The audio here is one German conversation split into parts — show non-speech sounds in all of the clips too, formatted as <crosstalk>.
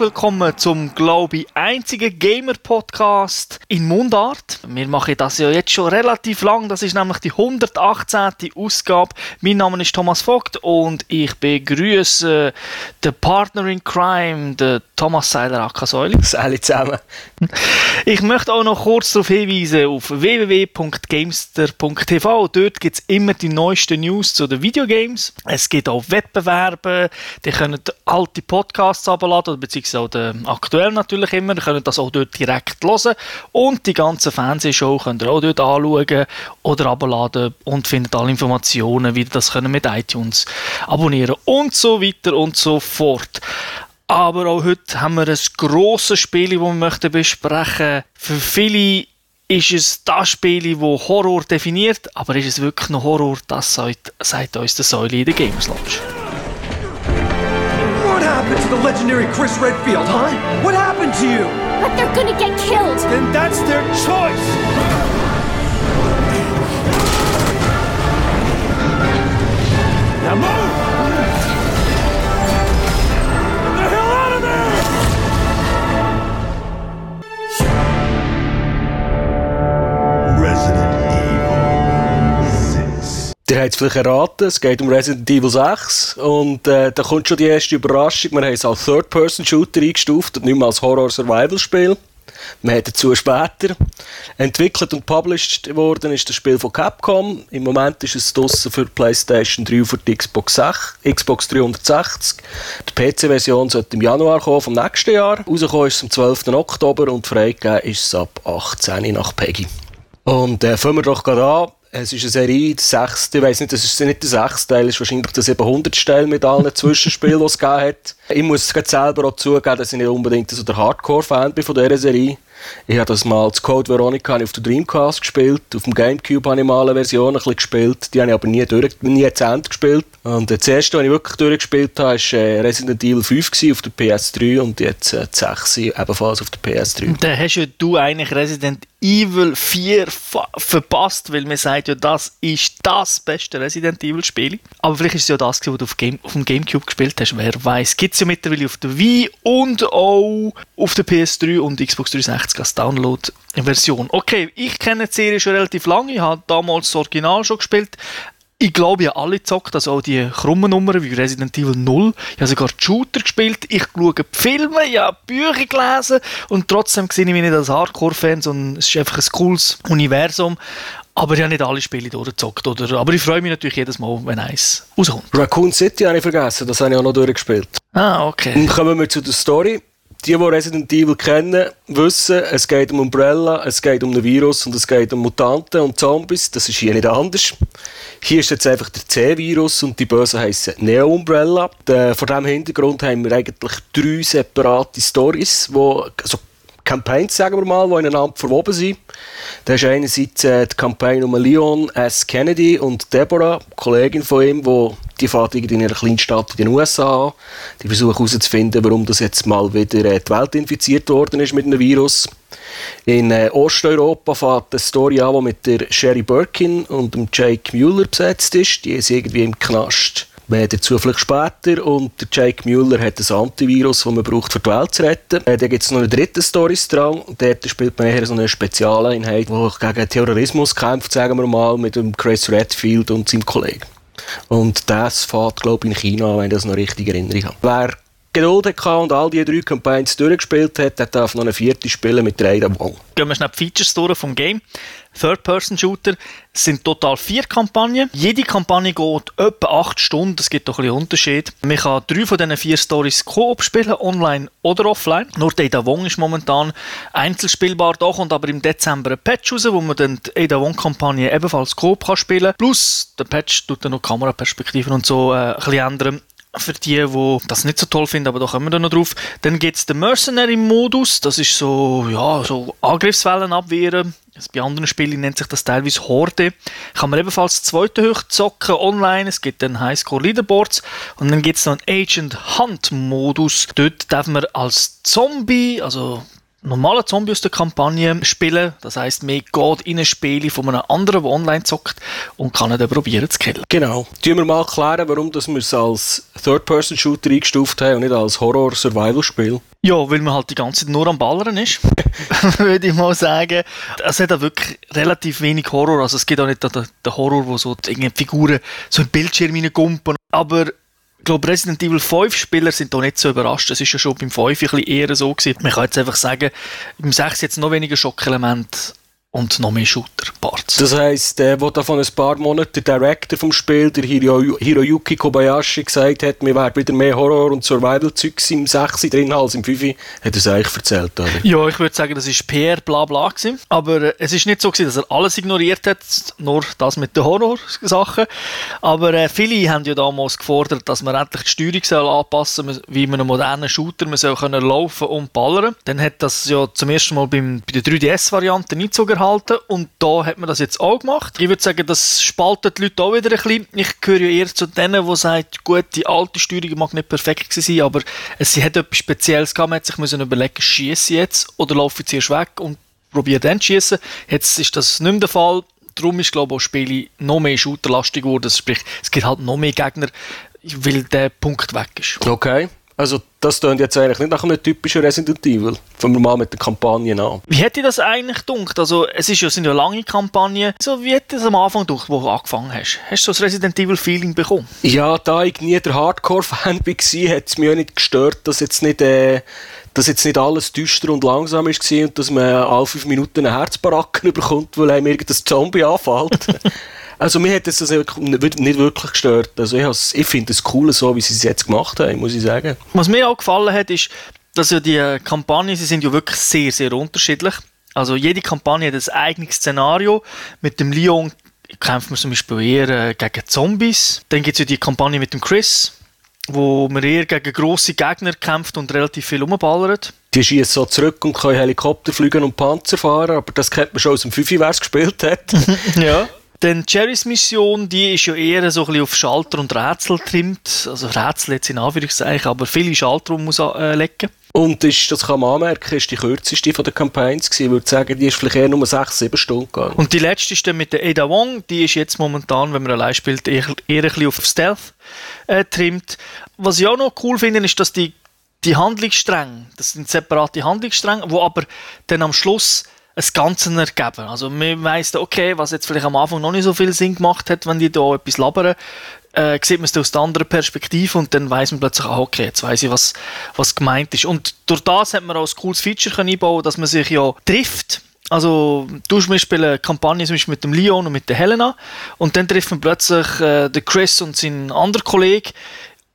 willkommen zum, glaube ich, einzigen Gamer-Podcast in Mundart. Wir machen das ja jetzt schon relativ lang, das ist nämlich die 118. Ausgabe. Mein Name ist Thomas Vogt und ich begrüße den Partner in Crime, den Thomas Seiler Akasäuli. <laughs> Alle zusammen. Ich möchte auch noch kurz darauf hinweisen, auf www.gamester.tv. Dort gibt es immer die neuesten News zu den Videogames. Es gibt auch Wettbewerbe, die können alte Podcasts abladen, beziehungsweise auch den aktuellen natürlich immer. Ihr könnt das auch dort direkt hören. Und die ganzen Fernsehshow könnt ihr auch dort anschauen oder abladen und findet alle Informationen, wie ihr das können mit iTunes abonnieren und so weiter und so fort. Aber auch heute haben wir ein grosses Spiel, das wir möchten besprechen Für viele ist es das Spiel, das Horror definiert, aber ist es wirklich noch Horror? Das sagt, sagt uns der Säule in der Games Lounge. What happened to the legendary Chris Redfield, huh? What happened to you? But they're gonna get killed! Then that's their choice! Now move! Ihr habt es vielleicht erraten, es geht um Resident Evil 6 und äh, da kommt schon die erste Überraschung. Wir haben es als Third-Person-Shooter eingestuft und nicht mehr als Horror-Survival-Spiel. Wir haben dazu später. Entwickelt und published worden ist das Spiel von Capcom. Im Moment ist es draussen für PlayStation 3 und für die Xbox, 6, Xbox 360. Die PC-Version sollte im Januar kommen, vom nächsten Jahr. Rausgekommen ist es am 12. Oktober und freigegeben ist es ab 18 nach Peggy. Und äh, fangen wir doch gerade an. Es ist eine Serie, der sechste, ich weiss nicht, das ist nicht der sechste Teil, es ist wahrscheinlich der 700. Teil mit allen <laughs> Zwischenspielen, die es gegeben hat. Ich muss selber auch zugeben, dass ich nicht unbedingt so der Hardcore-Fan bin von dieser Serie. Ich habe das mal zu Code Veronica auf der Dreamcast gespielt, auf dem Gamecube habe ich mal eine Version ein gespielt, die habe ich aber nie, durch, nie zu Ende gespielt. Und das erste, was ich wirklich durchgespielt habe, war äh, Resident Evil 5 gewesen, auf der PS3 und jetzt äh, das 6 ebenfalls auf der PS3. Dann hast ja du eigentlich Resident Evil 4 fa- verpasst, weil man sagt ja, das ist das beste Resident Evil Spiel. Aber vielleicht ist es ja das, was du auf, Game, auf dem Gamecube gespielt hast. Wer weiß? Gibt es ja mittlerweile auf der Wii und auch auf der PS3 und Xbox 360 als Download-Version. Okay, ich kenne die Serie schon relativ lange. Ich habe damals das Original schon gespielt. Ich glaube, ich habe alle gezockt, also auch die krummen Nummern wie Resident Evil 0. Ich habe sogar Shooter gespielt, ich schaue die Filme, ich habe Bücher gelesen und trotzdem sehe ich mich nicht als Hardcore-Fan, sondern es ist einfach ein cooles Universum. Aber ich habe nicht alle Spiele durchgezockt. Oder? Aber ich freue mich natürlich jedes Mal, wenn eins rauskommt. Raccoon City habe ich vergessen, das habe ich auch noch durchgespielt. Ah, okay. Dann kommen wir zu der Story. Die, die Resident Evil kennen, wissen, es geht um Umbrella, es geht um ein Virus und es geht um Mutanten und Zombies. Das ist hier nicht anders. Hier ist jetzt einfach der C-Virus und die Bösen heißen Neo Umbrella. Vor diesem Hintergrund haben wir eigentlich drei separate Stories, wo, also Campaigns, sagen wir mal, die ineinander verwoben sind. Da ist einerseits äh, die Kampagne um Leon S. Kennedy und Deborah, Kollegin von ihm, wo die fährt in einer kleinen Stadt in den USA an. Die versuchen herauszufinden, warum das jetzt mal wieder äh, die Welt infiziert worden ist mit einem Virus. In äh, Osteuropa fährt eine Story an, die mit der Sherry Birkin und dem Jake Mueller besetzt ist. Die ist irgendwie im Knast. Mehr dazu vielleicht später. Und der Jake Mueller hat ein Antivirus, das man braucht, für die Welt zu retten. Äh, dann gibt es noch einen dritten Storystrang. Dort spielt man eher so eine Spezialeinheit, die gegen Terrorismus kämpft, sagen wir mal, mit dem Chris Redfield und seinem Kollegen. Und das fährt, glaube ich, in China, wenn ich das noch richtig in Erinnerung habe. Wer Geduld hatte und all die drei Campaigns durchgespielt hat, der darf noch eine vierte spielen mit drei Wong. Gehen wir schnell die Features durch vom Game. Third-Person-Shooter sind total vier Kampagnen. Jede Kampagne geht etwa acht Stunden. Es gibt doch ein bisschen Unterschied. Man kann drei von diesen vier Stories Koop spielen, online oder offline. Nur die Ada Wong ist momentan einzelspielbar. Da kommt aber im Dezember ein Patch raus, wo man dann die Ada Wong-Kampagne ebenfalls Koop kann spielen kann. Plus, der Patch tut dann noch Kameraperspektiven und so äh, ein bisschen ändern für die, die das nicht so toll finden, aber da kommen wir noch drauf. Dann gibt es den Mercenary-Modus, das ist so, ja, so Angriffswellen abwehren. Bei anderen Spielen nennt sich das teilweise Horde. Kann man ebenfalls zweite hoch zocken online. Es gibt dann Highscore Leaderboards. Und dann gibt es noch einen Agent Hunt Modus. Dort darf man als Zombie, also normalen Zombie aus der Kampagne spielen. Das heisst, man geht in ein Spiel von einem anderen, der online zockt und kann dann probieren zu killen. Genau. Tun wir mal klären, warum wir es als Third-Person-Shooter eingestuft haben und nicht als Horror-Survival-Spiel. Ja, weil man halt die ganze Zeit nur am Ballern ist, <laughs> würde ich mal sagen. Es hat auch wirklich relativ wenig Horror. Also es gibt auch nicht den, den Horror, wo so die Figuren so in Bildschirm hineingumpen. Aber ich glaube, Resident Evil 5 Spieler sind da nicht so überrascht. Es ist ja schon beim 5 ein bisschen eher so gewesen. Man kann jetzt einfach sagen, im 6 jetzt noch weniger Schockelement und noch mehr Shooter-Parts. Das heisst, der, wo da von ein paar Monaten der Director vom Spiel, der Hiro, Hiroyuki Kobayashi, gesagt hat, wir werden wieder mehr Horror- und Survival-Zeugs im 6 drin als im 5, hat er es eigentlich erzählt, oder? Ja, ich würde sagen, das ist PR bla bla gewesen. Aber äh, es ist nicht so gewesen, dass er alles ignoriert hat, nur das mit den Horror-Sachen. Aber äh, viele haben ja damals gefordert, dass man endlich die Steuerung soll anpassen soll, wie man einen modernen Shooter man soll können laufen und ballern. Dann hat das ja zum ersten Mal beim, bei der 3DS-Variante nicht so erhalten und da hat man das jetzt auch gemacht. Ich würde sagen, das spaltet die Leute auch wieder ein bisschen. Ich gehöre ja eher zu denen, die sagen, gut, die alte Steuerung mag nicht perfekt sein, aber es hat etwas Spezielles gehabt. Man hat sich müssen überlegen, schieße jetzt oder laufe zuerst weg und probiere dann zu schießen. Jetzt ist das nicht mehr der Fall. Darum ist, glaube ich, auch Spiele noch mehr shooterlastig geworden. Sprich, es gibt halt noch mehr Gegner, weil der Punkt weg ist. Okay. Also das klingt jetzt eigentlich nicht nach einem typischen Resident Evil. Fangen wir mal mit der Kampagne an. Wie hätte das eigentlich gedacht? Also, es ist ja, sind ja lange Kampagnen. So, wie hätte es am Anfang gedacht, wo du angefangen hast? Hast du so ein Resident Evil Feeling bekommen? Ja, da ich nie der Hardcore-Fan war, hat es mich auch nicht gestört, dass jetzt nicht... Äh dass jetzt nicht alles düster und langsam ist und dass man alle fünf Minuten einen Herzbaracken <laughs> bekommt, weil einem irgendein Zombie anfällt. <laughs> Also mir hat das also nicht wirklich gestört. Also ich, ich finde es cool, so wie sie es jetzt gemacht haben, muss ich sagen. Was mir auch gefallen hat, ist, dass ja die Kampagnen, sie sind ja wirklich sehr, sehr unterschiedlich. Also jede Kampagne hat ein eigenes Szenario. Mit dem Leon kämpft man zum Beispiel eher äh, gegen Zombies. Dann gibt es ja die Kampagne mit dem Chris, wo man eher gegen grosse Gegner kämpft und relativ viel rumballert. Die schießen so zurück und können Helikopter fliegen und Panzer fahren, aber das kennt man schon aus dem Fifi, wer es gespielt hat. <laughs> ja. Denn Jerrys Mission, die ist ja eher so ein bisschen auf Schalter und Rätsel trimmt. Also Rätsel jetzt in Anführungszeichen, aber viele Schalter muss äh, legen. Und ist, das kann man anmerken, ist die kürzeste von den Campaigns gewesen. Ich würde sagen, die ist vielleicht eher nur 6, 7 Stunden gegangen. Und die letzte ist dann mit der Ada Wong. Die ist jetzt momentan, wenn man allein spielt, eher, eher ein bisschen auf Stealth äh, trimmt. Was ich auch noch cool finde, ist, dass die, die Handlungsstränge, das sind separate Handlungsstränge, wo aber dann am Schluss ein Ganze ergeben. Also man weiss, okay, was jetzt vielleicht am Anfang noch nicht so viel Sinn gemacht hat, wenn die da etwas labern, äh, sieht man es aus der anderen Perspektive und dann weiß man plötzlich, ah, okay, jetzt weiß ich, was, was gemeint ist. Und durch das hat man auch ein cooles Feature können einbauen dass man sich ja trifft. Also, du spielst eine Kampagne zum Beispiel mit dem Leon und mit der Helena und dann trifft man plötzlich äh, den Chris und seinen anderen Kollegen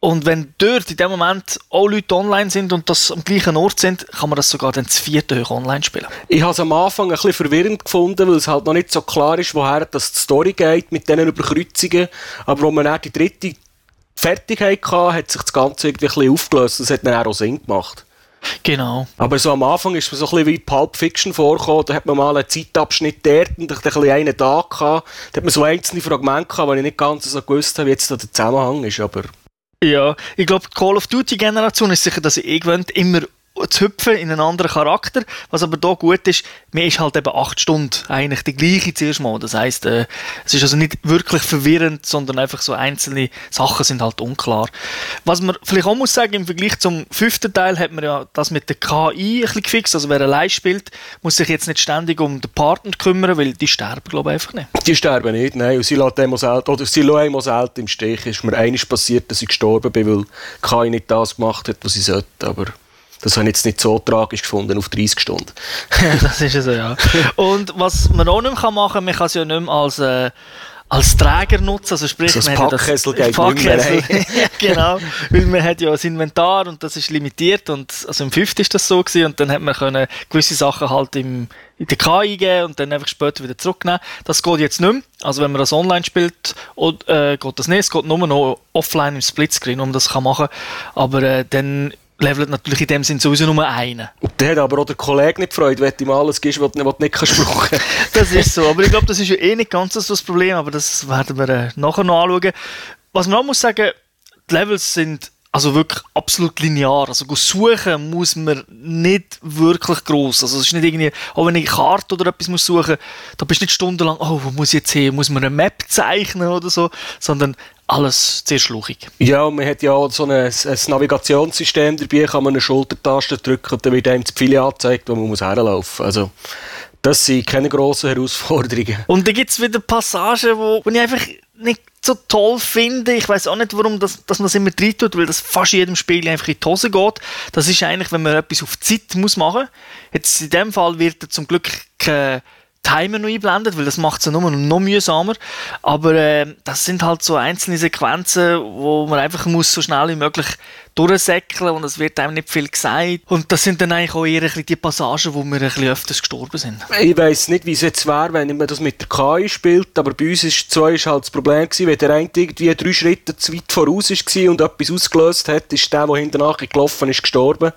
und wenn dort in dem Moment auch Leute online sind und das am gleichen Ort sind, kann man das sogar dann das vierte hoch online spielen. Ich habe es am Anfang ein bisschen verwirrend gefunden, weil es halt noch nicht so klar ist, woher das die Story geht mit diesen Überkreuzungen. Aber wo man dann die dritte fertig hatte, hat sich das Ganze irgendwie ein bisschen aufgelöst. Das hat dann auch Sinn gemacht. Genau. Aber so am Anfang ist es so ein bisschen wie Pulp Fiction vorgekommen. Da hat man mal einen Zeitabschnitt dort und ein bisschen einen da gehabt. Da hat man so einzelne Fragmente gehabt, wo ich nicht ganz so gewusst habe, wie jetzt da der Zusammenhang ist. Aber ja, ich glaube, die Call of Duty-Generation ist sicher, dass sie eh gewöhnt, immer zu hüpfen in einen anderen Charakter. Was aber da gut ist, mir ist halt eben acht Stunden eigentlich die gleiche zuerst mal. Das heisst, äh, es ist also nicht wirklich verwirrend, sondern einfach so einzelne Sachen sind halt unklar. Was man vielleicht auch muss sagen, im Vergleich zum fünften Teil hat man ja das mit der KI ein bisschen gefixt. Also wer allein spielt, muss sich jetzt nicht ständig um den Partner kümmern, weil die sterben, glaube ich, einfach nicht. Die sterben nicht, nein. Und sie lassen selten, oder sie lassen immer im Stich. Es ist mir einiges passiert, dass ich gestorben bin, weil KI nicht das gemacht hat, was sie sollte. Aber das habe ich jetzt nicht so tragisch gefunden auf 30 Stunden. <laughs> das ist so, ja. Und was man auch nicht mehr machen kann, man kann es ja nicht mehr als, äh, als Träger nutzen, also sprich, so man Packkessel hat das Packkessel, <laughs> <laughs> genau, weil man hat ja das Inventar und das ist limitiert und also im 5. ist das so gewesen und dann hat man können gewisse Sachen halt im, in die KI eingeben und dann einfach später wieder zurücknehmen. Das geht jetzt nicht mehr. Also wenn man das online spielt, äh, geht das nicht. Es geht nur noch offline im Splitscreen, um das kann machen. Aber äh, dann levelt natürlich in dem Sinn sowieso nur einen. Der hat aber auch der Kollege nicht gefreut, wenn du ihm alles gibst, was du nicht kannst brauchen <laughs> Das ist so, aber ich glaube, das ist ja eh nicht ganz so das Problem, aber das werden wir äh, nachher noch anschauen. Was man auch muss sagen, die Levels sind also wirklich absolut linear. Also suchen muss man nicht wirklich groß. Also es ist nicht irgendwie, auch wenn ich eine Karte oder etwas muss suchen, da bist du nicht stundenlang, oh, wo muss ich jetzt hin? Muss man eine Map zeichnen oder so? Sondern alles sehr schluchig. Ja, und man hat ja auch so ein, ein Navigationssystem dabei, kann man eine Schultertaste drücken und dann wird einem das Pfeil angezeigt, wo man muss herlaufen muss. Also, das sind keine grossen Herausforderungen. Und dann gibt es wieder Passagen, wo, wo ich einfach nicht so toll finde. Ich weiß auch nicht, warum das, dass man das immer drin tut, weil das fast jedem Spiel einfach in die Hose geht. Das ist eigentlich, wenn man etwas auf Zeit muss machen muss. Jetzt in dem Fall wird zum Glück kein Timer noch einblendet, weil das macht es ja nur noch mühsamer. Aber äh, das sind halt so einzelne Sequenzen, wo man einfach muss so schnell wie möglich durchsäckeln und es wird einem nicht viel gesagt. Und das sind dann eigentlich auch eher die Passagen, wo wir ein bisschen öfters gestorben sind. Ich weiss nicht, wie es jetzt wäre, wenn man das mit der KI spielt, aber bei uns ist zwei ist halt das Problem gewesen, wenn der eine irgendwie drei Schritte zu weit voraus war und etwas ausgelöst hat, ist der, der hinten gelaufen ist, gestorben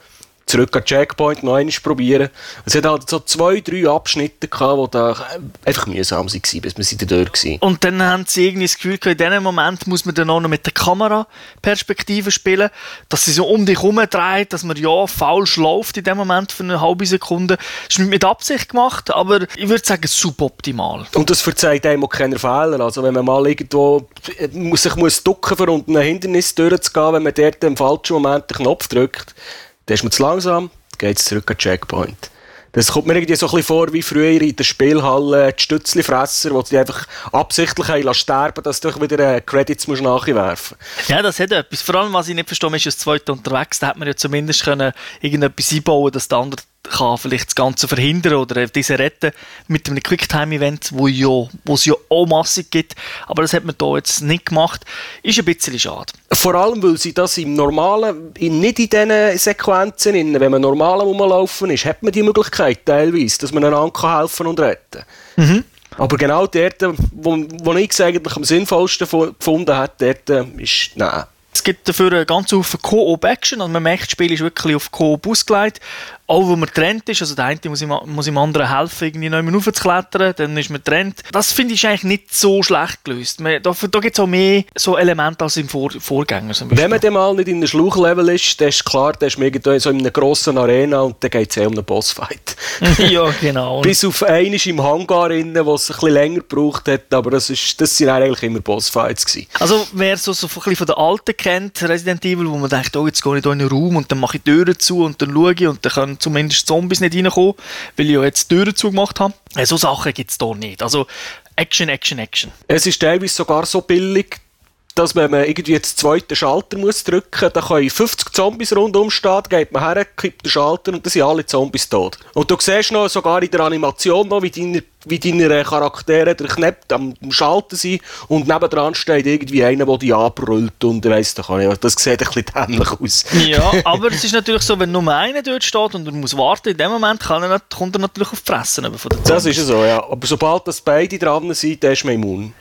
zurück an Checkpoint noch einmal probieren. Es hat halt so zwei, drei Abschnitte gehabt, die da einfach mühsam waren, bis wir sie dort waren. Und dann haben sie irgendwie das Gefühl in diesem Moment muss man dann auch noch mit der Kameraperspektive spielen, dass sie so um dich herum dreht, dass man ja falsch läuft in dem Moment für eine halbe Sekunde. Das ist nicht mit Absicht gemacht, aber ich würde sagen suboptimal. Und das verzeiht einem auch keine Fehler. Also wenn man mal irgendwo sich muss ducken, für unten ein Hindernis durchzugehen, wenn man dort im falschen Moment den Knopf drückt, dann ist man zu langsam, geht es zurück an den Checkpoint. Das kommt mir irgendwie so ein bisschen vor wie früher in der Spielhalle die Stützlifresser, die einfach absichtlich haben sterben dass du wieder äh, Credits musst nachwerfen Ja, das hat etwas. Vor allem, was ich nicht verstehe, ist das zweite unterwegs. Da hat man ja zumindest können irgendetwas einbauen dass der andere kann vielleicht das Ganze verhindern oder diese retten mit einem Quicktime-Event, wo ja, wo es ja auch massig gibt. Aber das hat man hier jetzt nicht gemacht. Ist ein bisschen schade. Vor allem, weil sie das im normalen, nicht in diesen Sequenzen, wenn man normal rumlaufen ist, hat man die Möglichkeit teilweise, dass man einander helfen und retten kann. Mhm. Aber genau dort, wo, wo ich es eigentlich am sinnvollsten gefunden habe, dort äh, ist, nein. Es gibt dafür eine ganze Haufen Co-op-Action. Also man merkt, das Spiel ist wirklich auf Co-op ausgelegt auch wo man trennt ist, also der eine muss ihm, muss ihm anderen helfen, irgendwie noch raufzuklettern, dann ist man trennt. Das finde ich eigentlich nicht so schlecht gelöst. Man, da da gibt es auch mehr so Elemente als im Vor Vorgänger. Wenn man dann mal nicht in einem Schluchlevel ist, dann ist klar, dann ist man so in einer grossen Arena und dann geht es eh um einen Bossfight. <laughs> ja, genau. <laughs> Bis auf einen im Hangar, innen, wo es ein bisschen länger gebraucht hat, aber das, ist, das sind eigentlich immer Bossfights gewesen. Also wer so, so ein bisschen von der Alten kennt, Resident Evil, wo man denkt, oh, jetzt gehe ich hier in einen Raum und dann mache ich die Türen zu und dann schaue ich und dann können zumindest Zombies nicht reinkommen, weil ich ja jetzt die Türen zugemacht habe. Äh, so Sachen gibt es hier nicht. Also Action, Action, Action. Es ist teilweise sogar so billig, dass wenn man irgendwie jetzt den zweiten Schalter muss drücken muss, dann können 50 Zombies rundum stehen, geht man her, kippt den Schalter und dann sind alle Zombies tot. Und du siehst noch sogar in der Animation noch, wie deine, wie deine Charaktere durchknappt am Schalter sind und nebendran steht irgendwie einer, der die anbrüllt und weiss doch nicht, das sieht ein bisschen dämlich aus. ja, <laughs> aber es ist natürlich so, wenn nur einer dort steht und er muss warten, in dem Moment kann er, kommt er natürlich auf die Fresse von den Zombies. Das ist so, ja. Aber sobald das beide dran sind, dann ist man immun.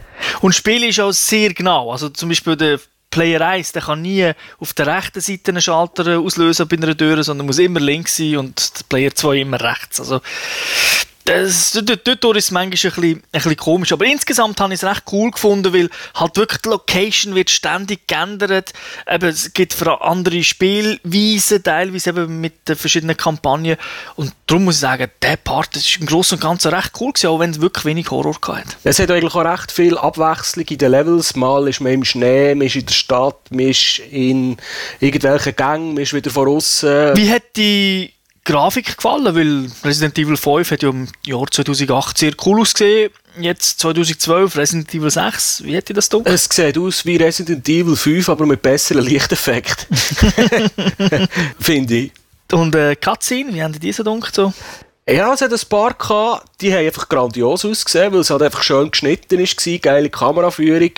Und das Spiel ist auch sehr genau. Also zum Beispiel der Player 1, der kann nie auf der rechten Seite einen Schalter auslösen bei einer Tür, sondern muss immer links sein und der Player 2 immer rechts. Also das, dort, ist es manchmal ein bisschen, ein bisschen komisch. Aber insgesamt habe ich es recht cool gefunden, weil halt wirklich die Location wird ständig geändert. Eben, es gibt andere Spielweisen, teilweise eben mit den verschiedenen Kampagnen. Und darum muss ich sagen, der Part ist im Großen und Ganzen recht cool gewesen, auch wenn es wirklich wenig Horror hat. Es hat eigentlich auch recht viel Abwechslung in den Levels. Mal ist man im Schnee, man ist in der Stadt, man ist in irgendwelchen Gängen, man ist wieder von außen. Wie hat die Grafik gefallen, weil Resident Evil 5 hat ja im Jahr 2008 sehr cool ausgesehen. Jetzt 2012 Resident Evil 6, wie hätte das gedacht? Es sieht aus wie Resident Evil 5, aber mit besseren Lichteffekten. <laughs> <laughs> Finde ich. Und äh, Cutscene, wie haben die diese gedacht? So? Ja, es hat ein paar gehabt, die haben einfach grandios ausgesehen, weil es halt einfach schön geschnitten war, geile Kameraführung.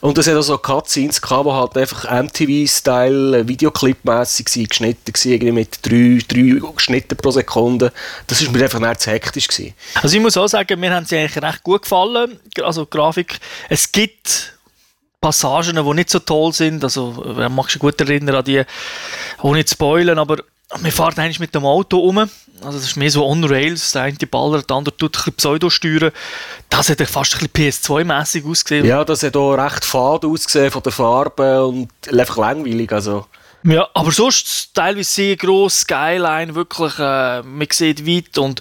Und es hat auch so Cutscenes gehabt, die halt einfach MTV-Style, Videoclip-mässig geschnitten waren, mit drei, drei Schnitten pro Sekunde. Das war mir einfach nicht zu hektisch. Gewesen. Also ich muss auch sagen, mir haben sie eigentlich recht gut gefallen, also die Grafik. Es gibt Passagen, die nicht so toll sind, also man mag sich gut erinnern an die, ohne zu spoilern, aber wir fahren eigentlich mit dem Auto um. Also das ist mehr so on-rails. Der eine ballert, der andere tut ein bisschen Pseudo-steuern. Das hat fast ein bisschen PS2-mässig ausgesehen. Ja, das hat auch recht fad ausgesehen von der Farbe und einfach langweilig. Also. Ja, aber sonst teilweise sehr gross, Skyline, wirklich, äh, man sieht weit und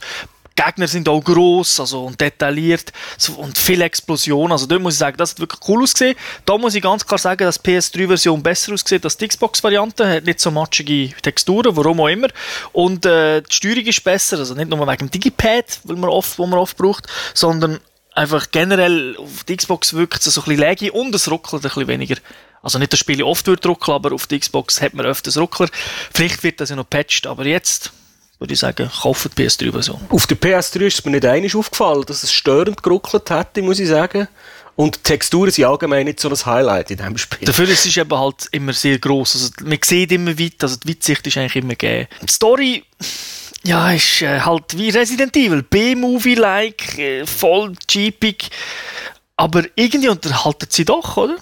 Gegner sind auch gross also, und detailliert und viel Explosion. Also dort muss ich sagen, das hat wirklich cool ausgesehen. Da muss ich ganz klar sagen, dass die PS3-Version besser aussieht als die Xbox-Variante. Hat nicht so matschige Texturen, warum auch immer. Und äh, die Steuerung ist besser, also nicht nur wegen dem Digipad, weil man oft, wo man oft braucht, sondern einfach generell auf die Xbox wirkt es so ein bisschen läge und es ruckelt ein bisschen weniger. Also nicht, dass Spiele oft wird ruckeln, aber auf der Xbox hat man öfters Ruckler. Vielleicht wird das ja noch patched, aber jetzt würde ich sagen, kauft die PS3-Version. Auf der PS3 ist es mir nicht einig aufgefallen, dass es störend geruckelt hätte, muss ich sagen. Und die Texturen sind allgemein nicht so ein Highlight in diesem Spiel. Dafür ist es eben halt immer sehr gross. Also man sieht immer weit, also die Weitsicht ist eigentlich immer gegeben. Die Story, ja, ist äh, halt wie Resident Evil. B-Movie-like, äh, voll jeepig. Aber irgendwie unterhalten sie doch, oder?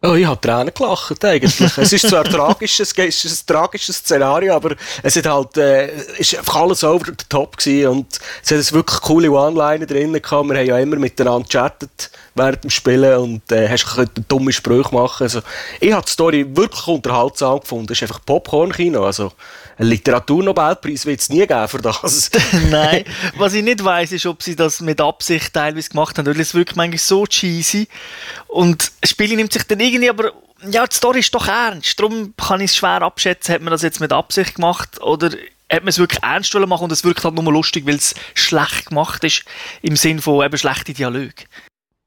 Oh, ich habe Tränen gelacht, eigentlich. es ist zwar tragisch, es ist ein tragisches Szenario, aber es hat halt, äh, ist einfach alles over the top gewesen und es hat wirklich coole One-Liner drin gehabt. Wir haben ja immer miteinander gechattet während dem Spielen und äh, hast dumme Sprüche machen. Also, ich habe die Story wirklich unterhaltsam gefunden. Es ist einfach Popcorn-Kino, also einen Literaturnobelpreis wird es nie geben für das. <laughs> Nein, <laughs> was ich nicht weiß, ist, ob sie das mit Absicht teilweise gemacht haben, weil es wirklich manchmal so cheesy und das Spiel nimmt sich dann irgendwie, aber ja, die Story ist doch ernst, darum kann ich es schwer abschätzen, hat man das jetzt mit Absicht gemacht oder hat man es wirklich ernst machen und es wirkt halt nur lustig, weil es schlecht gemacht ist, im Sinn von eben schlechte Dialoge.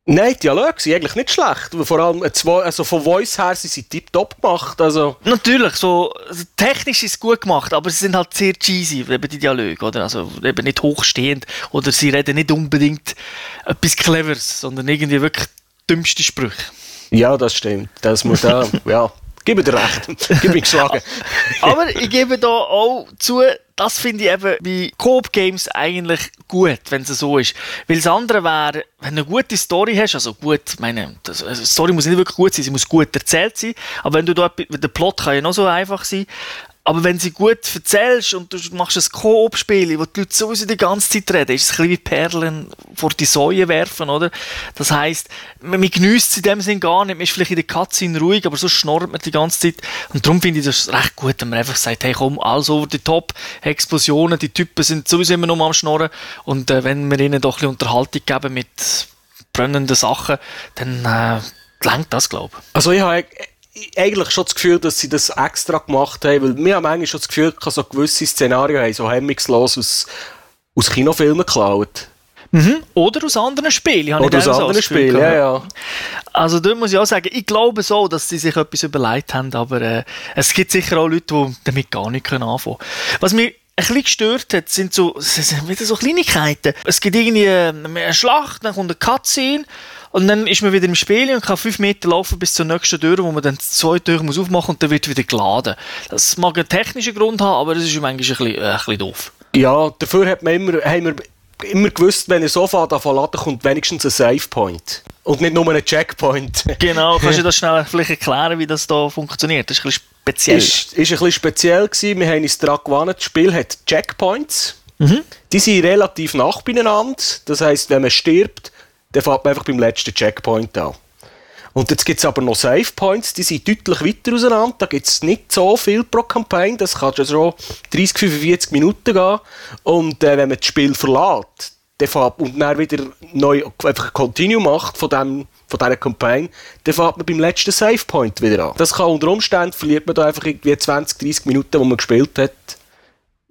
Nein, die Dialoge sind eigentlich nicht schlecht. Vor allem also von Voice her sind sie tiptop gemacht. Also. Natürlich, so, also technisch ist es gut gemacht, aber sie sind halt sehr cheesy, eben die Dialoge, oder? Also eben nicht hochstehend oder sie reden nicht unbedingt etwas Cleveres, sondern irgendwie wirklich dümmste Sprüche. Ja, das stimmt. Das muss da, <laughs> ja. Gib dir recht. Gib mich geschlagen. <laughs> Aber ich gebe da auch zu, das finde ich eben bei Coop-Games eigentlich gut, wenn es so ist. Weil das andere wäre, wenn du eine gute Story hast, also gut, meine, das, also Story muss nicht wirklich gut sein, sie muss gut erzählt sein, aber wenn du da, der Plot kann ja noch so einfach sein, aber wenn sie gut erzählst und du machst ein Koop-Spiel, wo die Leute sowieso die ganze Zeit reden, ist es ein bisschen wie Perlen vor die Säue werfen, oder? Das heisst, man, man genießt es in dem Sinn gar nicht, man ist vielleicht in der Cutscene ruhig, aber so schnorrt man die ganze Zeit. Und darum finde ich das recht gut, wenn man einfach sagt, hey komm, alles over the top, Explosionen, die Typen sind sowieso immer noch am Schnorren und äh, wenn wir ihnen doch ein bisschen Unterhaltung geben mit brennenden Sachen, dann äh, lenkt das, glaube ich. Also ich habe eigentlich schon das Gefühl, dass sie das extra gemacht haben, weil wir haben eigentlich schon das Gefühl, dass so gewisse Szenarien haben so hemmungslos aus, aus Kinofilmen geklaut. Mhm. Oder aus anderen Spielen. Oder aus anderen Spielen, ja, ja. Also da muss ich auch sagen, ich glaube so, dass sie sich etwas überlegt haben, aber äh, es gibt sicher auch Leute, die damit gar nicht anfangen können. Was mich ein bisschen gestört hat, sind so, sind wieder so Kleinigkeiten. Es gibt irgendwie eine Schlacht, dann kommt eine Cutscene und dann ist man wieder im Spiel und kann fünf Meter laufen bis zur nächsten Tür, wo man dann zwei Türen muss aufmachen muss und dann wird wieder geladen. Das mag einen technischen Grund haben, aber das ist manchmal ein bisschen, äh, ein bisschen doof. Ja, dafür hat man immer, haben wir immer gewusst, wenn er sofort davon laden kommt wenigstens ein Save Point. Und nicht nur ein Checkpoint. <laughs> <laughs> genau, kannst du das schnell vielleicht erklären, wie das da funktioniert? Das ist ein bisschen speziell. Ist, ist ein bisschen speziell gewesen. Wir haben uns daran gewonnen, das Spiel hat Checkpoints. Mhm. Die sind relativ nah beieinander. Das heisst, wenn man stirbt, dann fährt man einfach beim letzten Checkpoint an. Und jetzt gibt es aber noch Save Points, die sind deutlich weiter auseinander. Da gibt es nicht so viel pro Kampagne. Das kann schon 30, 45 Minuten gehen. Und äh, wenn man das Spiel verlässt und dann wieder neu einfach ein Continue macht von, dem, von dieser Kampagne, dann fährt man beim letzten Save Point wieder an. Das kann unter Umständen verliert man da einfach irgendwie 20, 30 Minuten, wo man gespielt hat.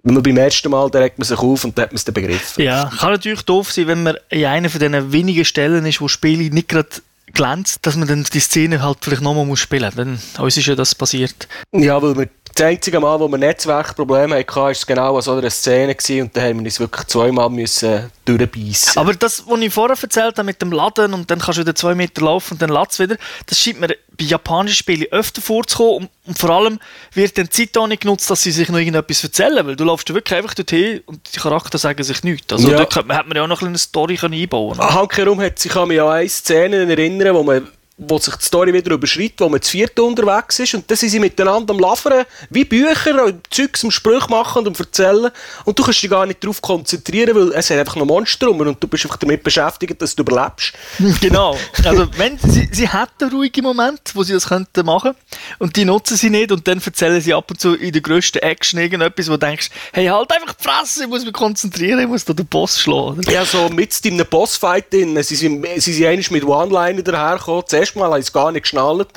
Man beim ersten Mal, regt man sich auf und dann hat man es dann begriffen. Ja, kann natürlich doof sein, wenn man in einer von diesen wenigen Stellen ist, wo Spiele nicht gerade glänzt, dass man dann die Szene halt vielleicht nochmal muss spielen muss. Uns ist ja das passiert. Ja, weil wir das einzige Mal, wo wir Netzwerkprobleme hatten, war genau an so einer Szene gewesen, und da haben wir uns wirklich zweimal müssen durchbeissen. Aber das, was ich vorher erzählt habe mit dem Laden und dann kannst du wieder zwei Meter laufen und dann lädt wieder, das scheint mir bei japanischen Spielen öfter vorzukommen und, und, vor allem wird dann die Zeit auch nicht genutzt, dass sie sich noch irgendetwas erzählen, weil du läufst wirklich einfach dorthin und die Charakter sagen sich nichts. Also ja. da hat man ja auch noch eine Story einbauen können. Hankerum hat sich an mich an eine Szene erinnern, wo man wo sich die Story wieder überschreitet, wo man zu viert unterwegs ist und dann sind sie miteinander am Lavern, wie Bücher, und Zeugs am machen und am erzählen und du kannst dich gar nicht darauf konzentrieren, weil es hat einfach noch Monster rum und du bist einfach damit beschäftigt, dass du überlebst. <laughs> Genau. Also, wenn, sie, sie hätten ruhige Momente, wo sie das könnten machen und die nutzen sie nicht und dann erzählen sie ab und zu in der grössten Action irgendetwas, wo du denkst, hey, halt einfach die Fresse, ich muss mich konzentrieren, ich muss da den Boss schlagen. Ja, so mit in einem Bossfight drin, sie sind, sie sind mit One-Liner dahergekommen, das erste Mal haben sie es gar nicht geschnallt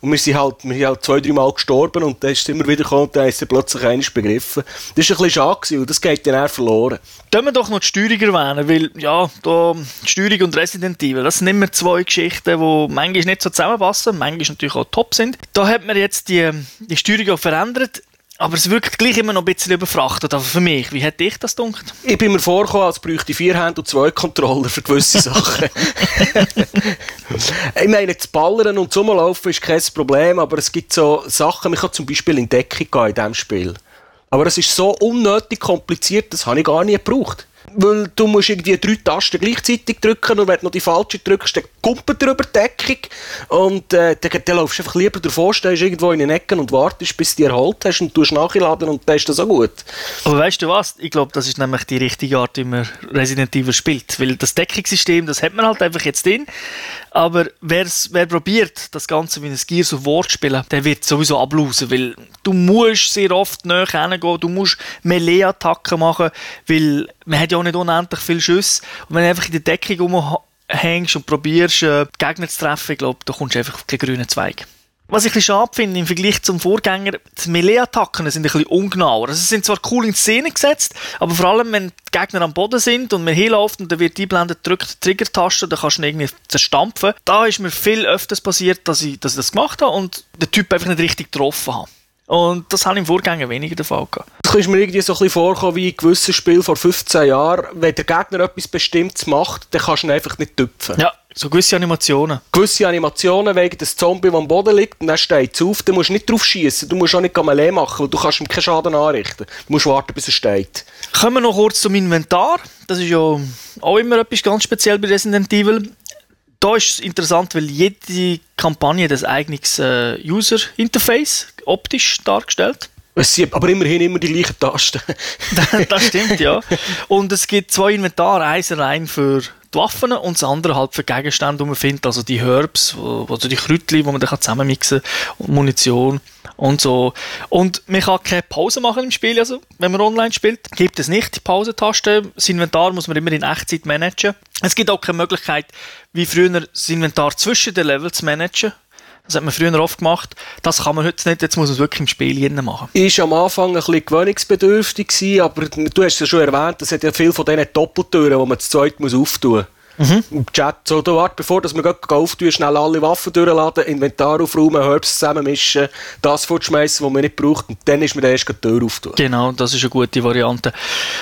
und wir sind halt, wir sind halt zwei, drei Mal gestorben und dann ist es immer wieder gekommen und dann ist er plötzlich einmal begriffen. Das war ein bisschen schade weil das geht dann eher verloren. Können wir doch noch die Steuerung erwähnen, weil, ja, da, Steuerung und Resident Evil, das sind immer zwei Geschichten, die manchmal nicht so zusammenpassen, manchmal natürlich auch top sind. Da hat man jetzt die, die Steuerung auch verändert. Aber es wirkt gleich immer noch ein bisschen überfrachtet. Aber für mich, wie hätte ich das gedacht? Ich bin mir vorgekommen, als bräuchte ich vier Hände und zwei Controller für gewisse Sachen. <laughs> ich meine, das Ballern und Zusammenlaufen ist kein Problem, aber es gibt so Sachen, man kann zum Beispiel in Deckung gehen in diesem Spiel. Aber es ist so unnötig kompliziert, das habe ich gar nie gebraucht weil du musst irgendwie drei Tasten gleichzeitig drücken und wenn du noch die falsche drückst, dann kumpelt er über die Deckung und äh, dann, dann laufst du einfach lieber davor, stehst irgendwo in den Ecken und wartest, bis du dich erholt hast und tust nachladen und dann ist das auch gut. Aber weißt du was? Ich glaube, das ist nämlich die richtige Art, wie man Resident Evil spielt, weil das Deckungssystem, das hat man halt einfach jetzt drin, aber wer's, wer probiert, das Ganze wie ein Gears of War zu spielen, der wird sowieso ablosen, weil du musst sehr oft näher hingehen, du musst Melee-Attacken machen, weil man hat ja auch nicht unendlich viele Schüsse. Und wenn du einfach in der Deckung rumhängst und probierst, äh, Gegner zu treffen, ich glaube, da kommst du einfach auf keinen grünen Zweig. Was ich ein bisschen schade finde im Vergleich zum Vorgänger, die Melee-Attacken sind ein bisschen ungenauer. Also sie sind zwar cool in Szene gesetzt, aber vor allem, wenn die Gegner am Boden sind und man hinläuft und dann wird einblendet, drückt die Trigger-Taste, dann kannst du ihn irgendwie zerstampfen. Da ist mir viel öfters passiert, dass ich, dass ich das gemacht habe und der Typ einfach nicht richtig getroffen hat. Und das habe ich im Vorgänger weniger der Fall gehabt. Das ist mir irgendwie so ein bisschen vorkommen wie ein gewisses Spiel vor 15 Jahren. Wenn der Gegner etwas Bestimmtes macht, dann kannst du ihn einfach nicht tüpfen. Ja, so gewisse Animationen. Gewisse Animationen wegen des Zombie, der am Boden liegt und dann steht es auf, dann musst du nicht drauf schießen. Du musst auch nicht Gamelee machen, weil du kannst ihm keinen Schaden anrichten. Du musst warten, bis er steht. Kommen wir noch kurz zum Inventar. Das ist ja auch immer etwas ganz speziell bei Resident Evil da ist es interessant, weil jede Kampagne das eigenes äh, User-Interface optisch dargestellt. Es sind aber immerhin immer die gleichen Tasten. <laughs> das stimmt, ja. Und es gibt zwei Inventare, eins allein für die Waffen und das andere halt für Gegenstände, die man findet, also die Herbs, also die Kräutchen, die man dann zusammenmixen kann, und Munition und so. Und man kann keine Pause machen im Spiel, also wenn man online spielt, gibt es nicht die Pausentaste. Das Inventar muss man immer in Echtzeit managen. Es gibt auch keine Möglichkeit, wie früher das Inventar zwischen den Levels zu managen. Das hat man früher oft gemacht. Das kann man heute nicht. Jetzt muss man es wirklich im Spiel machen. Ist am Anfang ein bisschen gewöhnungsbedürftig gewesen, aber du hast ja schon erwähnt, es hat ja viele von diesen Doppeltüren, die man zu zweit muss auftun muss. Mhm. Im Chat, so, du wart, bevor dass wir auftun, schnell alle Waffen durchladen, Inventar aufräumen, Herbs zusammenmischen, das fortschmeißen, was man nicht braucht, und dann ist man erst die Tür auftun. Genau, das ist eine gute Variante.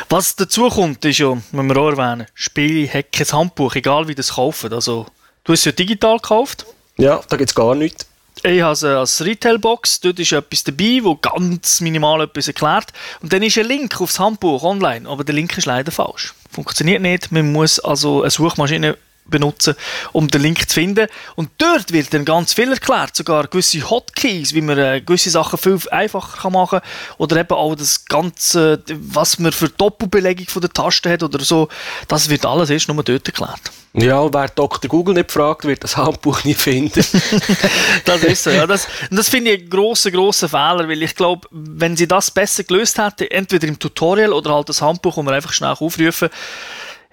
Was dazu kommt, ist ja, wenn wir auch erwähnen, Spiele haben kein Handbuch, egal wie das kaufen. Also, du hast es ja digital gekauft. Ja, da gibt es gar nichts. Ich habe es als Retailbox, dort ist etwas dabei, wo ganz minimal etwas erklärt. Und dann ist ein Link aufs Handbuch online, aber der Link ist leider falsch. Funktioniert nicht. Man muss also eine Suchmaschine benutzen, um den Link zu finden. Und dort wird dann ganz viel erklärt, sogar gewisse Hotkeys, wie man äh, gewisse Sachen viel einfacher machen kann oder eben auch das Ganze, was man für Doppelbelegung von der Taste hat oder so, das wird alles erst nur dort erklärt. Ja, wer Dr. Google nicht fragt, wird das Handbuch nicht finden. <laughs> das ist so, ja. Das, das finde ich einen grossen, grossen Fehler, weil ich glaube, wenn sie das besser gelöst hätten, entweder im Tutorial oder halt das Handbuch, wo man einfach schnell aufrufen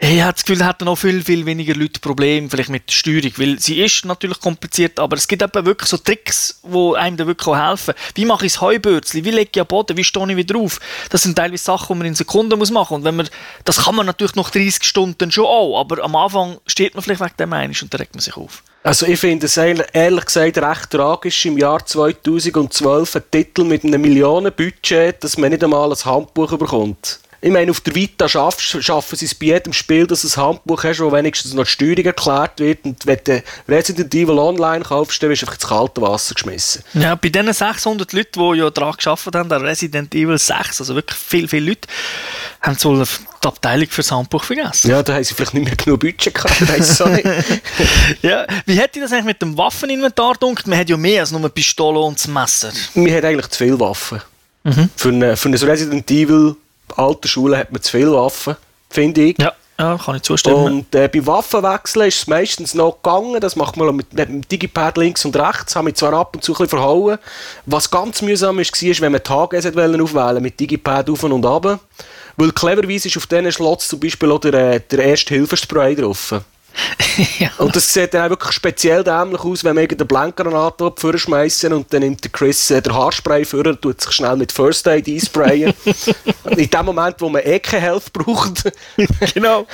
ich habe das Gefühl, hätten noch viel, viel weniger Leute Probleme vielleicht mit der Steuerung, weil sie ist natürlich kompliziert, aber es gibt eben wirklich so Tricks, die einem da wirklich auch helfen. Wie mache ich das Heubürzli? Wie lege ich am Boden? Wie stehe ich wieder auf? Das sind teilweise Sachen, die man in Sekunden muss machen und wenn man, das kann man natürlich noch 30 Stunden schon auch, aber am Anfang steht man vielleicht wegen dem einiges und regt man sich auf. Also ich finde es ehrlich gesagt recht tragisch, im Jahr 2012 einen Titel mit einem Millionenbudget, dass man nicht einmal ein Handbuch bekommt. Ich meine, auf der Vita schaffen, schaffen sie es bei jedem Spiel, dass du ein Handbuch hast, wo wenigstens noch die Steuerung erklärt wird. Und wenn du Resident Evil Online kaufst, dann wirst du einfach ins kalte Wasser geschmissen. Ja, bei diesen 600 Leuten, die ja daran geschafft haben, an Resident Evil 6, also wirklich viele, viele Leute, haben sie wohl die Abteilung für das Handbuch vergessen. Ja, da haben sie vielleicht nicht mehr genug Budget gehabt, ich weiss es auch nicht. <laughs> Ja, wie hätte das eigentlich mit dem Waffeninventar gedacht? Man hat ja mehr als nur eine Pistole und das Messer. Man hat eigentlich zu viele Waffen. Mhm. Für, eine, für ein Resident Evil alter Schule hat man zu viele Waffen, finde ich. Ja, ja kann ich zustimmen. Und äh, bei Waffenwechseln ist es meistens noch gegangen. Das macht man mit, mit dem Digipad links und rechts. Haben wir zwar ab und zu ein bisschen verhauen. Was ganz mühsam war, ist, wenn man die HGs aufwählen mit Digipad auf und ab. Weil cleverweise ist auf diesen Slots zum Beispiel auch der, äh, der Erste-Hilfe-Spray drauf. <laughs> ja. Und das sieht dann auch wirklich speziell dämlich aus, wenn man irgendeine Blankgranate schmeißen und dann nimmt der Chris äh, den Haarspray vor und tut sich schnell mit First Aid einsprayen. <laughs> In dem Moment, wo man eh keine Health braucht. <laughs> genau.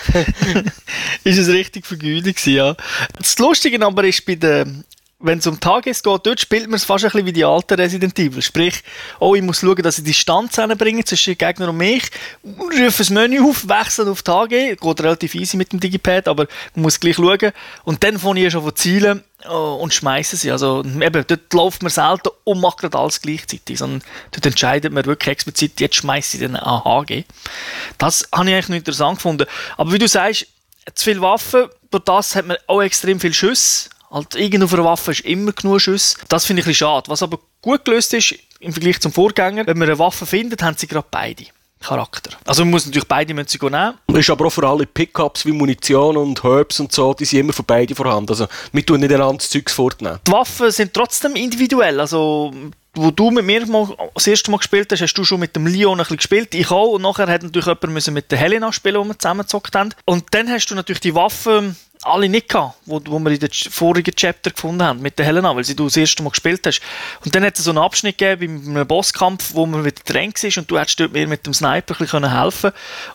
ist es richtig vergütet ja. Das Lustige aber ist bei den wenn es um Tages geht, dort spielt man es fast ein bisschen wie die alten Resident Evil. Sprich, oh, ich muss schauen, dass ich Distanz hinbringe zwischen dem Gegner und mich, rufe das Menü auf, wechsle auf Tage, geht relativ easy mit dem Digipad, aber man muss gleich schauen. Und dann fange ich schon von Zielen oh, und schmeiße sie. Also eben, dort läuft man selten und macht gerade alles gleichzeitig, sondern dort entscheidet man wirklich explizit, jetzt schmeiße ich den AHG. Das habe ich eigentlich noch interessant gefunden. Aber wie du sagst, zu viele Waffen, durch das hat man auch extrem viel Schüsse Halt, irgend auf einer Waffe ist immer genug Schuss. Das finde ich ein bisschen schade. Was aber gut gelöst ist, im Vergleich zum Vorgänger, wenn man eine Waffe findet, haben sie gerade beide. Charakter. Also man muss natürlich beide Münzen nehmen. Ist aber auch für alle Pickups wie Munition und Herbs und so, die sind immer für beide vorhanden. Also wir tun nicht ein anderes Zeugs fortnehmen. Die Waffen sind trotzdem individuell. Also wo du mit mir mal, das erste Mal gespielt hast, hast du schon mit dem Leon ein bisschen gespielt. Ich auch. Und nachher hat natürlich jemand mit der Helena spielen, wo wir zusammengezockt haben. Und dann hast du natürlich die Waffen alle nicht gehabt, wo, wo wir in den vorigen Chapter gefunden haben, mit der Helena, weil sie du das erste Mal gespielt hast. Und dann hat es so einen Abschnitt gegeben bei einem Bosskampf, wo man wieder drin war und du hättest dort mir mit dem Sniper ein bisschen helfen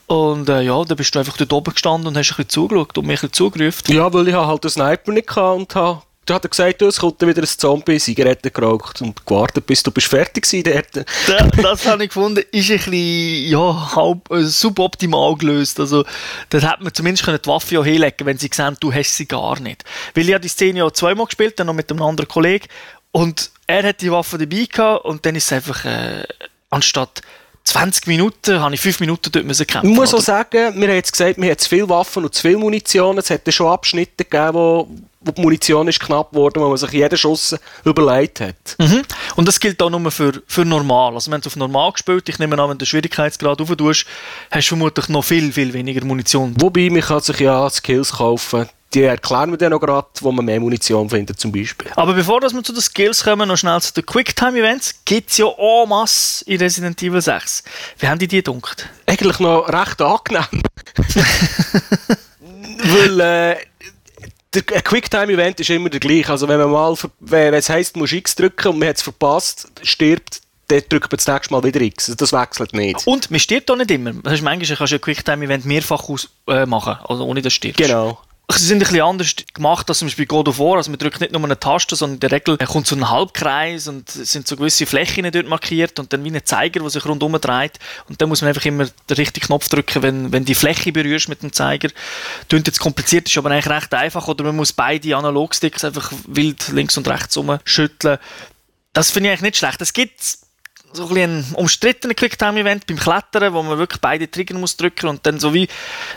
Und äh, ja, dann bist du einfach dort oben gestanden und hast ein bisschen zugeschaut und mich ein bisschen zugerufen. Ja, weil ich halt den Sniper nicht hatte und habe da hat er gesagt, es kommt wieder ein Zombie, Zigaretten geraucht und gewartet, bis du bist fertig dort. Da, das habe ich gefunden, ist ein bisschen, ja, halb, äh, suboptimal gelöst. Also, da hätte man zumindest die Waffe ja hinlegen wenn sie sehen, du hast sie gar nicht. Weil ich habe die Szene ja zweimal gespielt, dann noch mit einem anderen Kollegen und er hat die Waffe dabei gehabt und dann ist es einfach, äh, anstatt 20 Minuten, habe ich 5 Minuten dort müssen kämpfen. Ich muss auch sagen, wir haben jetzt gesagt, wir haben zu viele Waffen und zu viel Munition. Es hätte schon Abschnitte gegeben, wo die Munition ist knapp geworden, wo man sich jeden Schuss überlegt hat. Mhm. Und das gilt auch nur für, für normal. Also, wenn du auf normal gespielt ich nehme an, wenn du den Schwierigkeitsgrad rauf tust, hast du vermutlich noch viel, viel weniger Munition. Wobei, man kann sich ja Skills kaufen, die erklären wir dann noch gerade, wo man mehr Munition findet zum Beispiel. Aber bevor wir zu den Skills kommen, noch schnell zu den Quicktime-Events. Gibt es ja en masse in Resident Evil 6. Wie haben die die gedacht? Eigentlich noch recht angenehm. <laughs> Weil äh, der Quicktime-Event ist immer der gleiche. Also wenn man mal, wenn es heisst, man muss X drücken und man hat es verpasst, stirbt dann drückt man das nächste Mal wieder X. Also das wechselt nicht. Und man stirbt auch nicht immer. Das heißt, manchmal kannst du ein Quicktime-Event mehrfach aus, äh, machen, also ohne dass du stirbst. Genau. Sie sind ein bisschen anders gemacht als zum Beispiel God of War. Also man drückt nicht nur eine Taste, sondern in der Regel kommt so ein Halbkreis und es sind so gewisse Flächen dort markiert und dann wie ein Zeiger, der sich rundum dreht. Und dann muss man einfach immer den richtigen Knopf drücken, wenn, wenn die Fläche berührst mit dem Zeiger. Klingt jetzt kompliziert, ist aber eigentlich recht einfach. Oder man muss beide Analogsticks einfach wild links und rechts umschütteln. Das finde ich eigentlich nicht schlecht. Es gibt so ein, ein umstrittener Quicktime-Event beim Klettern, wo man wirklich beide Trigger muss drücken und dann so wie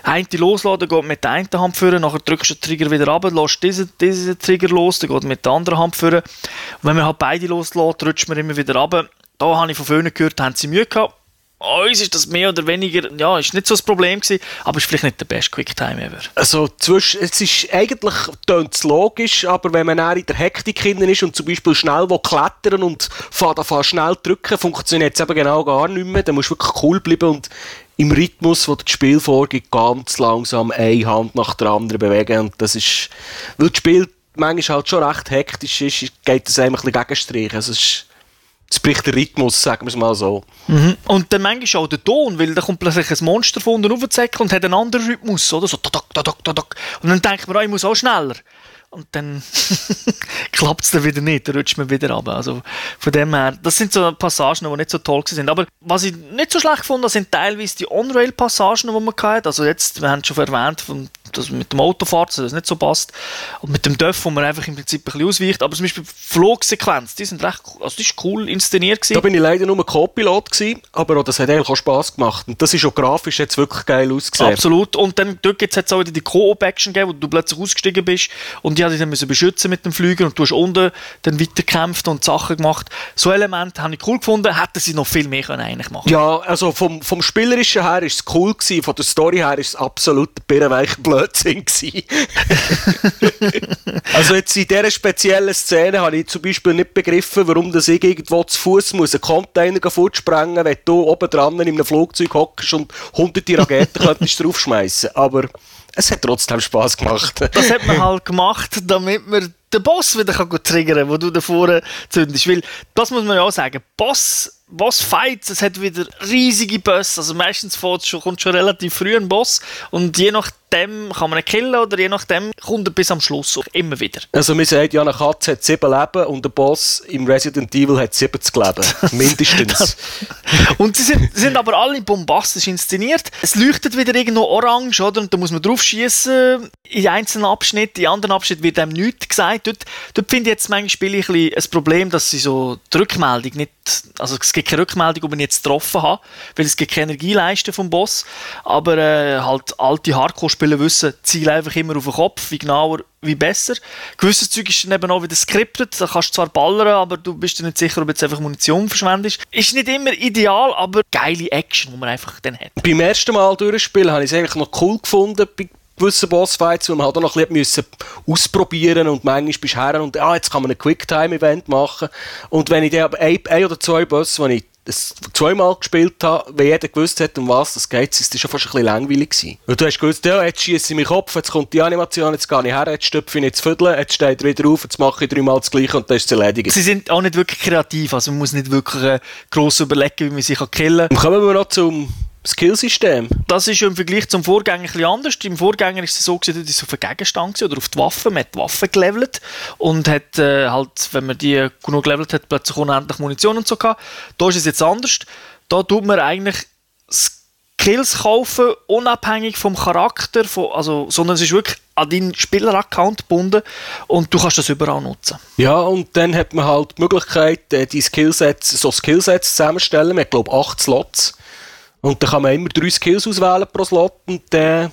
eine losladen, geht mit der einen Hand führen, nachher drückst du den Trigger wieder ab, lässt diesen, diesen Trigger los, dann geht mit der anderen Hand führen. Und wenn man halt beide loslässt, rutscht man immer wieder ab. Da habe ich von vielen gehört, haben sie Mühe gehabt uns ist das mehr oder weniger, ja, ist nicht so das Problem gewesen, aber ist vielleicht nicht der beste Quicktime ever. Also, es ist eigentlich es logisch, aber wenn man in der Hektik drin ist und zum Beispiel schnell will klettern und fährt schnell drücken, funktioniert es eben genau gar nicht mehr. Dann musst du wirklich cool bleiben und im Rhythmus, wo das Spiel vorgibt, ganz langsam eine Hand nach der anderen bewegen und das ist, weil das Spiel manchmal halt schon recht hektisch ist, geht das einfach ein bisschen gegenstreichen. Also, es bricht der Rhythmus, sagen wir es mal so. Mhm. Und dann manchmal auch der Ton, weil da kommt plötzlich ein Monster von unten raufzäckeln und hat einen anderen Rhythmus, oder? So tadak, tadak, tadak. Und dann denkt man, oh, ich muss auch schneller. Und dann <laughs> klappt es dann wieder nicht, dann rutscht man wieder ab. Also von dem her, das sind so Passagen, die nicht so toll sind. Aber was ich nicht so schlecht fand, sind teilweise die On-Rail-Passagen, die man hatte. Also jetzt, wir haben es schon erwähnt, von das mit dem Autofahren, das nicht so passt. Und mit dem Döff, wo man einfach im Prinzip ein bisschen ausweicht. Aber zum Beispiel Flugsequenz, die sind recht, also die ist cool inszeniert gewesen. Da bin ich leider nur Co-Pilot gewesen, aber auch das hat eigentlich auch Spass gemacht. Und das ist auch grafisch jetzt wirklich geil ausgesehen. Absolut. Und dann dort gibt es auch wieder die Co-op-Action gegeben, wo du plötzlich ausgestiegen bist und die hat dich dann müssen beschützen mit dem Flüger und du hast unten dann weitergekämpft und Sachen gemacht. So Elemente habe ich cool gefunden, hätten sie noch viel mehr können eigentlich machen Ja, also vom, vom Spielerischen her ist es cool gewesen, von der Story her ist es absolut birrenweich Blödsinn gewesen. <laughs> also jetzt in dieser speziellen Szene habe ich zum Beispiel nicht begriffen, warum das ich irgendwo zu Fuß muss einen Container fortsprengen, wenn du oben dran in einem Flugzeug hockst und hunderte Raketen könntest draufschmeißen. Aber es hat trotzdem Spaß gemacht. Das hat man halt gemacht, damit man den Boss wieder kann triggern kann, wo du da vorne zündest. Weil, das muss man ja auch sagen, Boss Boss-Fights, es hat wieder riesige Bosse. Also meistens schon, kommt schon relativ früh ein Boss und je nachdem kann man ihn killen oder je nachdem kommt er bis am Schluss auch immer wieder. Also man sagt ja, eine Katze hat sieben Leben und der Boss im Resident Evil hat 70 Leben. <laughs> Mindestens. Das, und sie sind, sind, aber alle bombastisch inszeniert. Es leuchtet wieder irgendwo orange, oder? Und da muss man drauf schießen in einzelnen Abschnitten. In anderen Abschnitten wird einem nichts gesagt. Dort, dort finde ich jetzt manchmal Spiele ein, bisschen ein Problem, dass sie so die Rückmeldung nicht, also es gibt keine Rückmeldung, ob ich jetzt getroffen habe, weil es gibt keine Energieleiste vom Boss. Aber äh, halt alte Hardcore-Spieler wissen, ziel einfach immer auf den Kopf, wie genauer, wie besser. Gewisses Zeug ist dann eben auch wieder scripted, da kannst du zwar ballern, aber du bist dir nicht sicher, ob jetzt einfach Munition verschwendest. Ist nicht immer ideal, aber geile Action, die man einfach dann hat. Beim ersten Mal durchspielen habe ich es eigentlich noch cool gefunden, gewissen Bossfights, wo man halt auch noch ein bisschen ausprobieren und manchmal bist du her und ah, jetzt kann man ein Quicktime-Event machen. Und wenn ich dann ein, ein oder zwei Bosse, die ich das zweimal gespielt habe, wenn jeder gewusst hat, um was es geht, ist das schon fast ein bisschen langweilig gewesen. Und du hast gewusst, ja, jetzt schieße ich meinen Kopf, jetzt kommt die Animation, jetzt gehe ich her, jetzt stöpfe ich nicht zu vierteln, jetzt steht er wieder auf, jetzt mache ich dreimal das Gleiche und dann ist es erledigt. Sie sind auch nicht wirklich kreativ, also man muss nicht wirklich äh, gross überlegen, wie man sich killen kann. Kommen wir noch zum Skillsystem. Das ist im Vergleich zum Vorgänger ein anders. Im Vorgänger war es so, dass es auf einen Gegenstand oder auf die Waffe. Man hat die Waffe gelevelt und hat äh, halt, wenn man die genug gelevelt hat, plötzlich unendlich Munition und so gehabt. Da ist es jetzt anders. Da tut man eigentlich Skills kaufen, unabhängig vom Charakter, von, also, sondern es ist wirklich an deinen Spieleraccount gebunden und du kannst das überall nutzen. Ja, und dann hat man halt die Möglichkeit, äh, die Skillsets, so Skillsets zusammenstellen. Man hat, glaube ich, acht Slots und dann kann man immer drei Skills auswählen pro Slot und äh,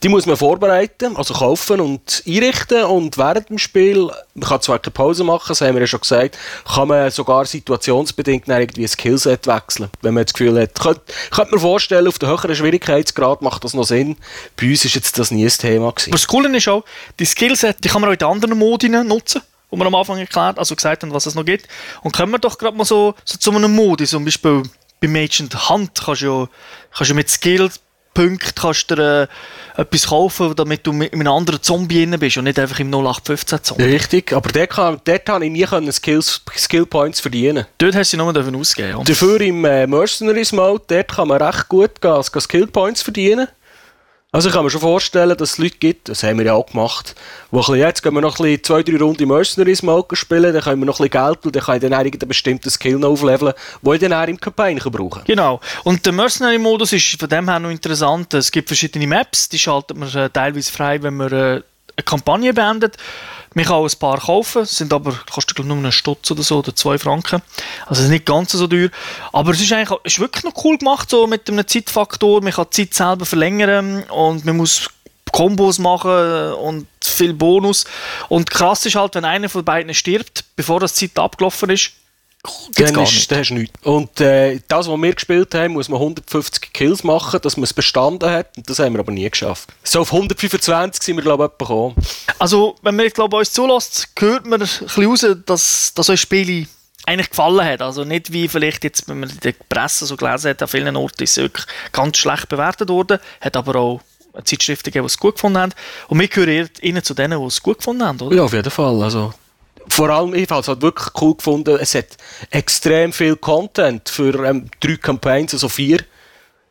die muss man vorbereiten, also kaufen und einrichten und während dem Spiel, man kann zwar keine Pause machen, das haben wir ja schon gesagt, kann man sogar situationsbedingt irgendwie ein Skillset wechseln, wenn man das Gefühl hat. Könnt, könnte man vorstellen, auf der höheren Schwierigkeitsgrad macht das noch Sinn. Bei uns ist jetzt das nie ein Thema gewesen. Was cool ist auch, die Skillset, die kann man auch in anderen Modi nutzen wo wir am Anfang erklärt, also gesagt haben, was es noch gibt. Und können wir doch gerade mal so, so zu einem Modi, zum Beispiel beim Agent Hand kannst du ja, kannst du mit Skillpunkten kannst du, äh, etwas kaufen, damit du mit einem anderen Zombie drin bist und nicht einfach im 0815 Zombie. Richtig, aber dort, kann, dort habe ich nie können Skills, Skill Points verdienen. Dort hast du sie nur ausgeben. Dafür im äh, Mercenaries Mode, dort kann man recht gut gehen, Skill Points verdienen. Also ich kann mir schon vorstellen, dass es Leute gibt, das haben wir ja auch gemacht, wo ein bisschen, jetzt gehen wir noch ein bisschen zwei, drei Runden Mercenaries Mode spielen, dann können wir noch ein bisschen Geld und dann kann ich dann einen bestimmten Skill noch aufleveln, den ich dann auch im Campaign brauchen kann. Genau. Und der Mercenary-Modus ist von dem her noch interessant. Es gibt verschiedene Maps, die schaltet man äh, teilweise frei, wenn man äh, eine Kampagne beendet. Man kann auch ein paar kaufen, sind aber, kostet glaube nur einen Stutz oder so, oder zwei Franken. Also ist nicht ganz so teuer. Aber es ist eigentlich ist wirklich noch cool gemacht, so mit einem Zeitfaktor. Man kann die Zeit selber verlängern und man muss Kombos machen und viel Bonus. Und krass ist halt, wenn einer von beiden stirbt, bevor das Zeit abgelaufen ist, dann, ist, dann hast du nichts. Und äh, das, was wir gespielt haben, muss man 150 Kills machen, dass man es bestanden hat. Und das haben wir aber nie geschafft. So auf 125 sind wir, glaube ich, gekommen. Also, wenn man glaube uns zulässt, hört man ein bisschen raus, dass, dass euch Spiele eigentlich gefallen hat. Also nicht wie vielleicht jetzt, wenn man in der Presse so gelesen hat, an vielen Orten ist es wirklich ganz schlecht bewertet worden, hat aber auch Zeitschriften gegeben, die es gut gefunden haben. Und wir gehören ihnen zu denen, die es gut gefunden haben, oder? Ja, auf jeden Fall. Also vor allem, ich habe es halt wirklich cool gefunden, es hat extrem viel Content für ähm, drei Campaigns, also vier.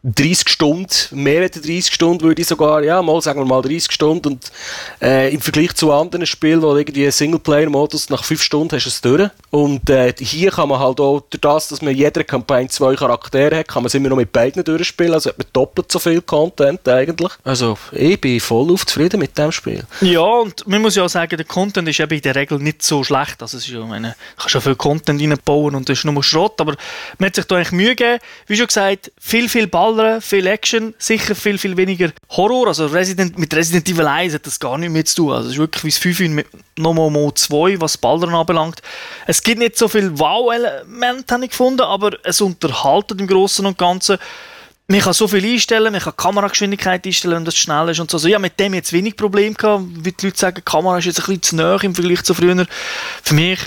30 Stunden, mehr als 30 Stunden würde ich sogar, ja, mal sagen wir mal 30 Stunden. Und äh, im Vergleich zu anderen Spielen, wo irgendwie Singleplayer-Modus nach 5 Stunden hast du es durch. Und äh, hier kann man halt auch, durch das, dass man in jeder Kampagne zwei Charaktere hat, kann man es immer noch mit beiden durchspielen, also hat man doppelt so viel Content eigentlich. Also ich bin voll auf zufrieden mit dem Spiel. Ja, und man muss ja auch sagen, der Content ist eben in der Regel nicht so schlecht, also es ist ja, meine, du kannst ja viel Content reinbauen und das ist nur Schrott, aber man hat sich da eigentlich Mühe gegeben, wie schon gesagt, viel, viel Ball Ballern, viel Action, sicher viel, viel weniger Horror. Also Resident, mit Resident Evil 1 hat das gar nicht mehr zu tun. Also es ist wirklich wie das 5 mit nochmal mal 2, was Ballern anbelangt. Es gibt nicht so viel Wow-Elemente, habe ich gefunden, aber es unterhaltet im Großen und Ganzen. Man kann so viel einstellen, man kann Kamerageschwindigkeit einstellen, wenn das schnell ist und so. Also, ja, mit dem jetzt wenig Problem gehabt, wie die Leute sagen, die Kamera ist jetzt ein bisschen zu nah im Vergleich zu früher. Für mich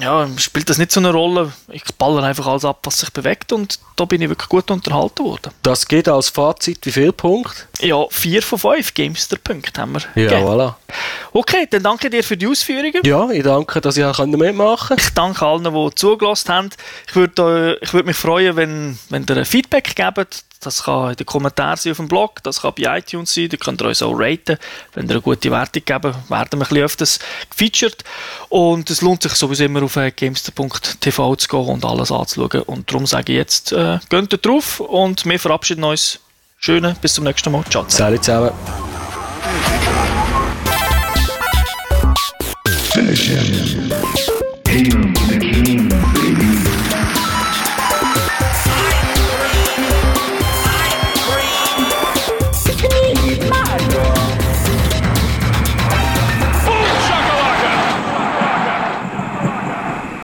ja, spielt das nicht so eine Rolle. Ich baller einfach alles ab, was sich bewegt und da bin ich wirklich gut unterhalten worden. Das geht als Fazit wie viel Punkte? Ja, vier von fünf Gamester-Punkte haben wir Ja, gegeben. voilà. Okay, dann danke dir für die Ausführungen. Ja, ich danke, dass ich auch mitmachen konnte. Ich danke allen, die zugelassen haben. Ich würde, äh, ich würde mich freuen, wenn, wenn ihr ein Feedback gebt. Das kann in den Kommentaren sein auf dem Blog, das kann bei iTunes sein, da könnt ihr uns auch raten. Wenn ihr eine gute Wertung geben, werden wir ein bisschen öfters gefeatured. Und es lohnt sich sowieso immer auf äh, gamester.tv zu gehen und alles anzuschauen. Und darum sage ich jetzt, äh, geht drauf und wir verabschieden uns. Schöne, bis zum nächsten Mal. Ciao. Salut zusammen. Finish him.